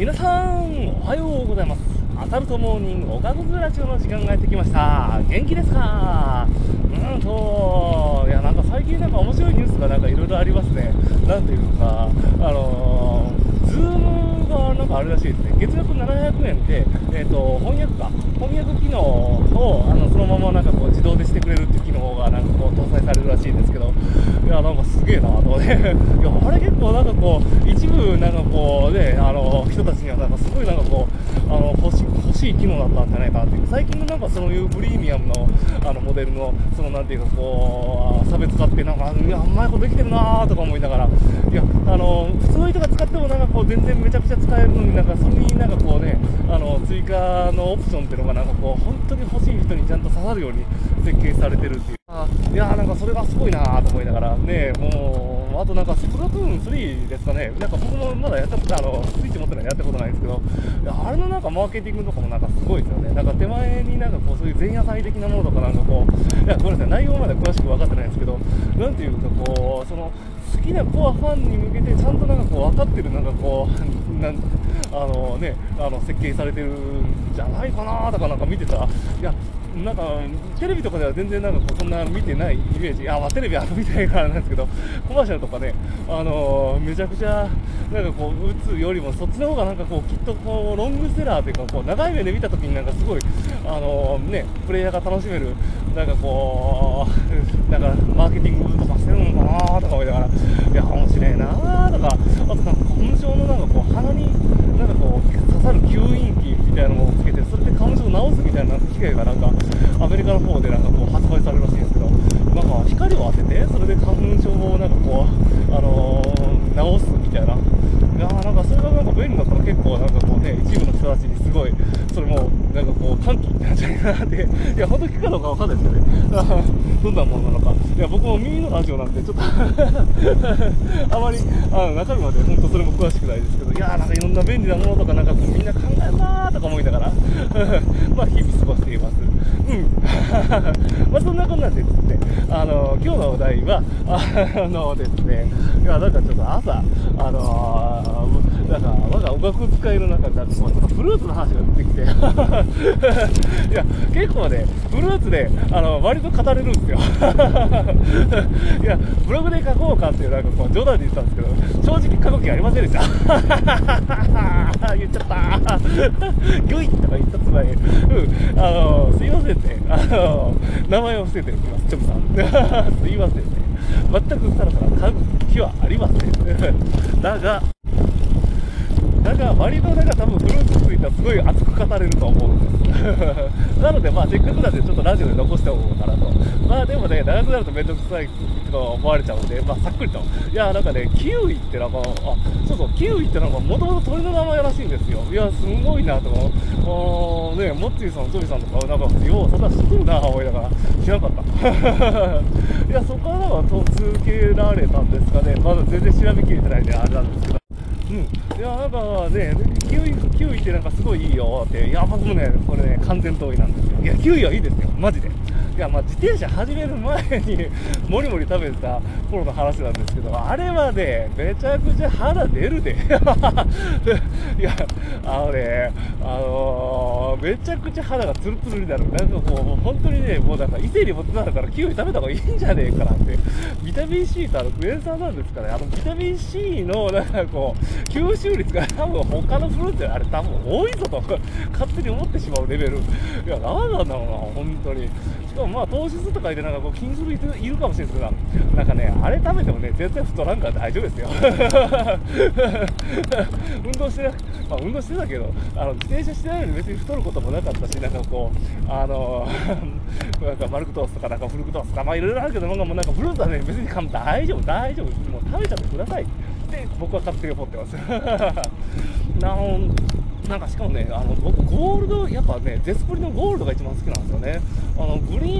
皆さんおはようございます。アサルトモーニングおかずラジオの時間がやってきました。元気ですか？うんといやなんか最近なんか面白いニュースがなんかいろいろありますね。なんていうかあのーあれらしいですね。月額700円で、えーと、翻訳か。翻訳機能をあのそのままなんかこう自動でしてくれるっていう機能がなんかこう搭載されるらしいんですけど。いやなんかすげえなと思って。いやあれ結構なんかこう一部なんかこうねあの人たちにはなんかすごいなんかこうあの欲し欲しい機能だったんじゃないかなっていう。最近のなんかそういうプレミアムのあのモデルのそのなんていうかこう差別化ってなんかいやうまいことできてるなとか思いながら。いやあの普通の人が使ってもなんかこう全然めちゃくちゃ使えるのになんかそれになんかこうねあの追加のオプションっていうのがなんかこう本当に欲しい人にちゃんと刺さるように設計されてるっていう。いやーなんかそれがすごいなーと思いながら。ねもうあとなんかスプラトゥーン3ですかね。なんか僕もまだやったことあのスイッチ持ってないやったことないんですけどあれのなんかマーケティングとかもなんかすごいですよね。なんか手前になんかこうそういう前夜祭的なものとかなんかこういやごめんなさい。内容まで詳しく分かってないんですけどなんていうかこうその好きなコアファンに向けてちゃんとなんかこう分かってるなんかこう なんあのねあの設計されてるんじゃないかなとかなんか見てた。いやなんかテレビとかでは全然なんかこうそんな見てないイメージ、あまあ、テレビは見てないからなんですけど、コマーシャルとかね、あの、めちゃくちゃなんかこう打つよりも、そっちの方がなんかこうきっとこうロングセラーというか、こう長い目で見たときになんかすごい、あの、ね、プレイヤーが楽しめる、なんかこう、なんかマーケティングとかしてるのかなとか思いながら、いや、面白いなとか、あとなんか花粉症のなんかこう鼻になんかこう刺さる吸引器みたいなのをつけて、それで花粉症を治すみたいな機械がなんか、アメリカの方でなんかこう発売されるらしいんですけど、なんか光を当てて、それで花粉症をなんかこう、あのー、治すみたいな。いやなんかそれがなんか便利だったら結構なんかこうね、一部の人たちにすごい、それもなんかこう歓喜なんじゃないかなって、いや、本当に聞くかどうかわかんないですけどね、どんなものなのか。いや、僕も耳のラジオなんで、ちょっと あまりあ中身まで本当それも詳しくないですけど、いやなんかいろんな便利なものとかなんかこうみんな考えるなーとか思いながら まあ日々過ごしています。うん。まあそんなこんなんでですね、あの、今日のお題は、あのですね、いや、なんかちょっと朝、あのー、なんか、我が音楽使いの中で、なんか、フルーツの話が出てきて、いや、結構ね、フルーツで、あの、割と語れるんですよ。いや、ブログで書こうかっていう、なんかこう、冗談で言ったんですけど、正直書く気ありませんでした。言っちゃった。ギュイとか言ったつまり、うん、あの、すいませんね。あの、名前を伏せておきます、チョさん。すいませんね。全くさらさら書く気はありません。だが、だが割となんか多分フルーツついたらすごい熱く語れると思うんです。なのでまあせっかくなんでちょっとラジオで残しておこうかなと。まあでもね長くなると面倒くさいと思われちゃうんでまあさっくりと。いやなんかねキウイってなんかあそうそうキウイってなんかもともと鳥の名前らしいんですよ。いやすごいなと思う。ねモッチーさんトミさんとかなんかようそんな知ってるな思いながら。知らなかった。いやそこからは続けられたんですかね。まだ全然調べきれてないんであれなんですけど。うん、いやなんかね、キウイ、キウイってなんかすごいいいよって、いや、僕もね、これね、完全同意なんですよ。いや、キウイはいいですよ、マジで。いや、まあ、自転車始める前にもりもり食べてた頃の話なんですけど、あれはね、めちゃくちゃ肌出るで。いや、あのね、あのー、めちゃくちゃ肌がツルツルになる。なんかこう、本当にね、もうなんか異性にもつながるから、キウイ食べた方がいいんじゃねえかなって。ビタミン C とあのクエン酸なんですかね、あのビタミン C の、なんかこう、吸収率が多分他のフルーツよりあれ多分多いぞと勝手に思ってしまうレベルいや何なんだろうな本当にしかもまあ糖質とかでなんかこう気にする人いるかもしれないですけどなんかねあれ食べてもね全然太らんから大丈夫ですよ 運動してまあ運動してたけどあの自転車してないのに別に太ることもなかったしなんかこうあの なんかマルクトースとかなんかフルクトースとかまあいろいろあるけどなんかもうなんかフルーツはね別に大丈夫大丈夫もう食べちゃってくださいって僕は勝手に思ってます ななんかしかもね、あの僕、ゴールド、やっぱね、ゼスプリのゴールドが一番好きなんですよね。あのグリーン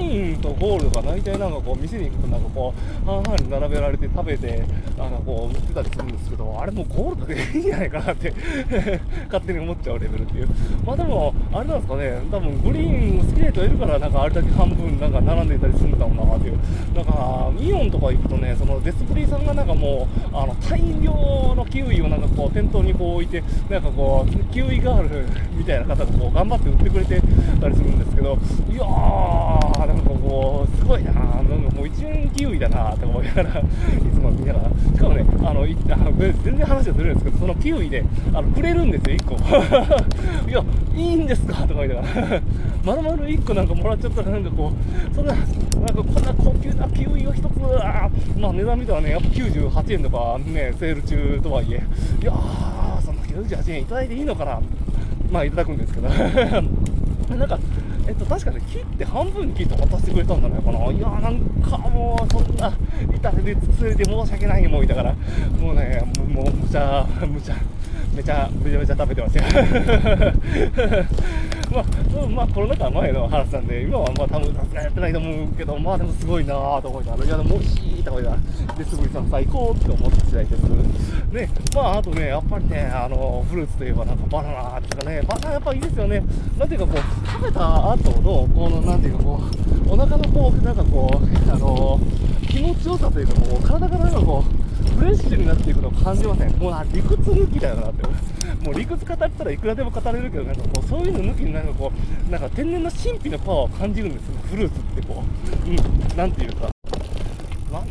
とゴールドが大体なんかこう、店に行くと、なんかこう、半々に並べられて食べて、なんかこう、売ってたりするんですけど、あれもうゴールドでいいんじゃないかなって 勝手に思っちゃうレベルっていう。まあでも、あれなんですかね、多分グリーン好きな人いるから、なんかあれだけ半分なんか並んでいたりするんだろうなっていう。なんか、イオンとか行くとね、そのデスプリーさんがなんかもう、あの、大量のキウイをなんかこう、店頭にこう置いて、なんかこう、キウイガールみたいな方がこう頑張って売ってくれてたりするんですけど、いやー、なんかこう、すごいななんかもう一円キウイだなと思いながら、いつも見ながら、しかもね、あの、いあの全然話がずれるんですけど、そのキウイで、あの、くれるんですよ、1個。いや、いいんですか？とか言いながら、まるまる1個なんかもらっちゃったら、なんかこう、そんな、なんかこんな高級なキウイを1つ、あまあ値段見たらね、やっぱ98円とかね、セール中とはいえ、いやー、そんな98円いただいていいのかな？まあいただくんですけど。なんか、えっと、確かに、切って半分に切って渡してくれたんだね、この。いやなんかもう、そんな、痛手でつついて申し訳ないもんいたから、もうね、もう、むちゃ、むちゃ、めちゃ、めちゃめちゃ食べてますよ。まあ、まあ、コロナ禍前の話なんで、今はまあ多分さすがやってないと思うけど、まあでもすごいなぁと思いながら、いや、でも惜しいと思いながら、で、すぐりさん最高って思った次第です。ね、まああとね、やっぱりね、あの、フルーツといえばなんかバナナっていうかね、バナナやっぱいいですよね。なんていうかこう、食べた後の、この、なんていうかこう、お腹のこう、なんかこう、あの、気持ちよさというか、こう、体がなんかこう、フレッシュになっていくのを感じません。もうな、理屈抜きだよなって。もう理屈語ったらいくらでも語れるけど、なんかこう、そういうの抜きになんかこう、なんか天然の神秘のパワーを感じるんですよ、フルーツってこう。うん、なんていうか。な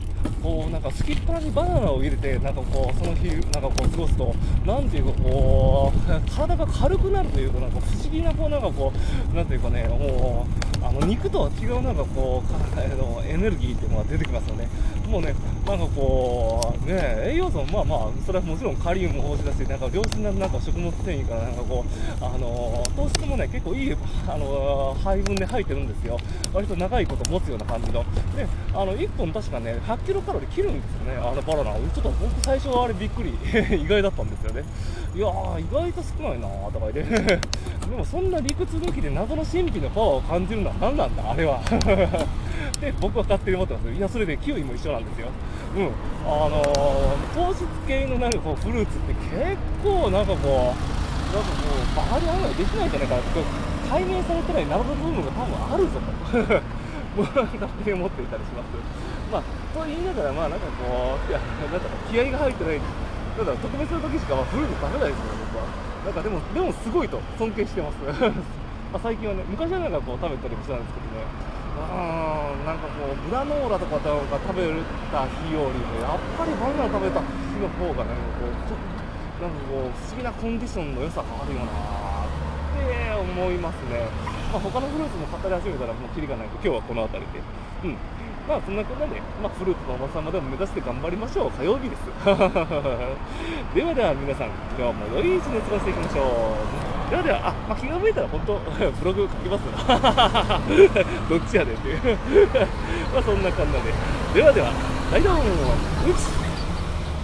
こうなんかすきっ腹にバナナを入れてなんかこうその日なんかこう過ごすとなんていうかこう体が軽くなるというかなんか不思議なこうなんかこうなんていうかねもうあの肉とは違うなんかこう体のエネルギーっていうのが出てきますよね。もうねなんかこうね栄養素もまあまあそれはもちろんカリウム豊富だしなんか良質ななんか食物繊維からなんかこうあの糖質もね結構いいあの配分で入ってるんですよ。割と長いこと持つような感じの。であの1本確かね100キロカロリー切るんですよね、あのバナナ、ちょっと僕、最初はあれびっくり、意外だったんですよね、いやー、意外と少ないなーとか言って、でもそんな理屈抜きで謎の神秘のパワーを感じるのは何なんだ、あれは。で僕は勝手に思ってますいやそれでキウイも一緒なんですよ。うん。あのー、糖質系のなんかこうフルーツって結構なんかこうなんかこうバカに案外できないんじゃないかな。って解明されてない謎の部分が多分あるぞと。僕は勝手に思っていたりします。まあ、と言いながら、まあなんかこう、いや、なんか気合が入ってない、なんだ特別な時しか、ま、フルーツ食べないですから、僕は。なんかでも、でもすごいと尊敬してます。まあ最近はね、昔はなんかこう食べたりもしたんですけどね、うん、なんかこう、グラノーラとかが食べた日よりも、やっぱりバナナ食べた日の方がね、こう、ちょっと、なんかこう、不思議なコンディションの良さがあるよなって思いますね。まあ、他のフルーツも語り始めたらもうキリがないんで、今日はこの辺りで。うん。まあそんなことで、まあ、フルーツのおばさまでも目指して頑張りましょう。火曜日です。ではでは皆さん今日も良い一日過ごしていきましょう。ではではあ、まあ、気が向いたら本当 ブログ書きます。どっちやでっていう。まあそんな感じで。ではではライドン。うち